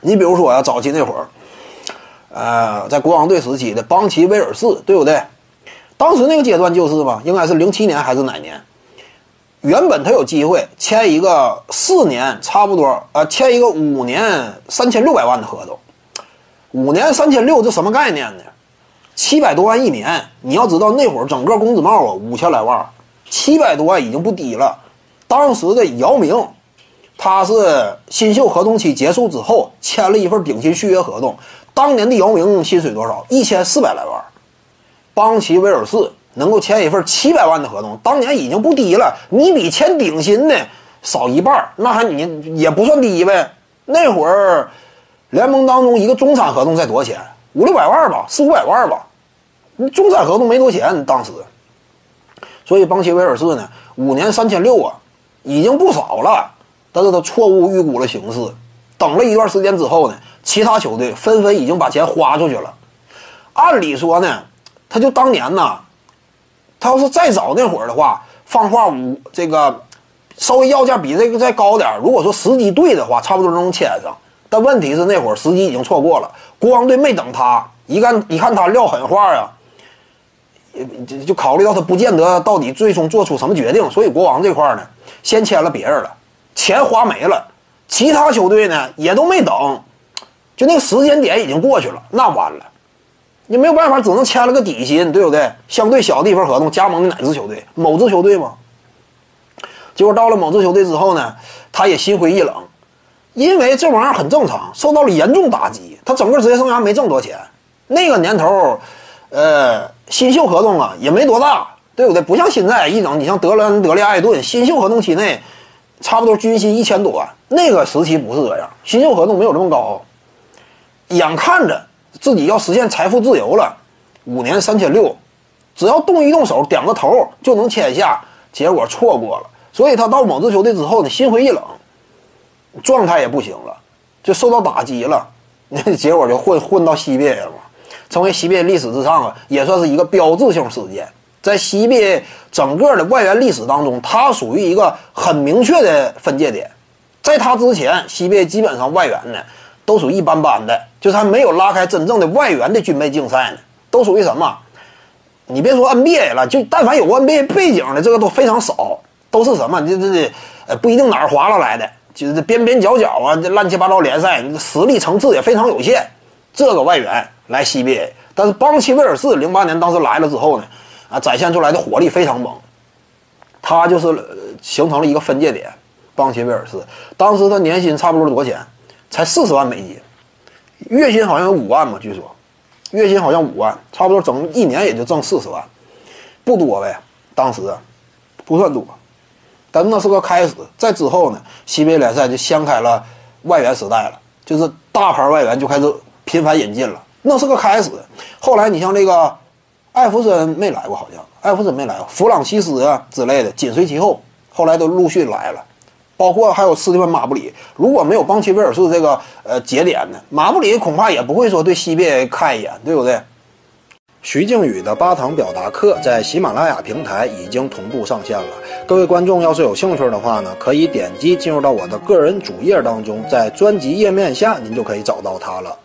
你比如说呀，早期那会儿，呃，在国王队时期的邦奇威尔士，对不对？当时那个阶段就是嘛，应该是零七年还是哪年？原本他有机会签一个四年，差不多呃，签一个五年三千六百万的合同。五年三千六，这什么概念呢？七百多万一年。你要知道那会儿整个工资帽啊，五千来万，七百多万已经不低了。当时的姚明，他是新秀合同期结束之后签了一份顶薪续约合同。当年的姚明薪水多少？一千四百来万。邦奇威尔士。能够签一份七百万的合同，当年已经不低了。你比签顶薪的少一半，那还你也不算低呗。那会儿联盟当中一个中产合同才多少钱？五六百万吧，四五百万吧。中产合同没多钱当时，所以邦奇威尔士呢，五年三千六啊，已经不少了。但是他错误预估了形势，等了一段时间之后呢，其他球队纷纷已经把钱花出去了。按理说呢，他就当年呢。他要是再早那会儿的话，放话五这个稍微要价比这个再高点如果说时机对的话，差不多能签上。但问题是那会儿时机已经错过了，国王队没等他，一看一看他撂狠话呀，就就考虑到他不见得到底最终做出什么决定，所以国王这块呢，先签了别人了，钱花没了，其他球队呢也都没等，就那个时间点已经过去了，那完了。你没有办法，只能签了个底薪，对不对？相对小的一份合同，加盟的哪支球队？某支球队吗？结果到了某支球队之后呢，他也心灰意冷，因为这玩意儿很正常，受到了严重打击。他整个职业生涯没挣多钱，那个年头，呃，新秀合同啊也没多大，对不对？不像现在一整，你像德兰德利艾顿，新秀合同期内差不多均薪一千多万，那个时期不是这样，新秀合同没有这么高，眼看着。自己要实现财富自由了，五年三千六，只要动一动手，点个头就能签下。结果错过了，所以他到某支球队之后呢，心灰意冷，状态也不行了，就受到打击了。那结果就混混到 CBA 了，成为 CBA 历史之上啊，也算是一个标志性事件。在 CBA 整个的外援历史当中，他属于一个很明确的分界点。在他之前，CBA 基本上外援呢。都属于一般般的，就是还没有拉开真正的外援的军备竞赛呢。都属于什么？你别说 NBA 了，就但凡有过 NBA 背景的，这个都非常少。都是什么？这这这，呃，不一定哪儿划拉来的，就是边边角角啊，这乱七八糟联赛，实力层次也非常有限。这个外援来 CBA，但是邦奇威尔士零八年当时来了之后呢，啊，展现出来的火力非常猛。他就是形成了一个分界点。邦奇威尔士当时他年薪差不多多少钱？才四十万美金，月薪好像有五万吧，据说，月薪好像五万，差不多整一年也就挣四十万，不多呗，当时不算多，但那是个开始。在之后呢，西北联赛就掀开了外援时代了，就是大牌外援就开始频繁引进了，那是个开始。后来你像这个艾弗森没来过，好像艾弗森没来过，弗朗西斯啊之类的紧随其后，后来都陆续来了。包括还有斯蒂芬·马布里，如果没有邦奇威尔士这个呃节点呢，马布里恐怕也不会说对西边看一眼，对不对？徐静宇的八堂表达课在喜马拉雅平台已经同步上线了，各位观众要是有兴趣的话呢，可以点击进入到我的个人主页当中，在专辑页面下您就可以找到它了。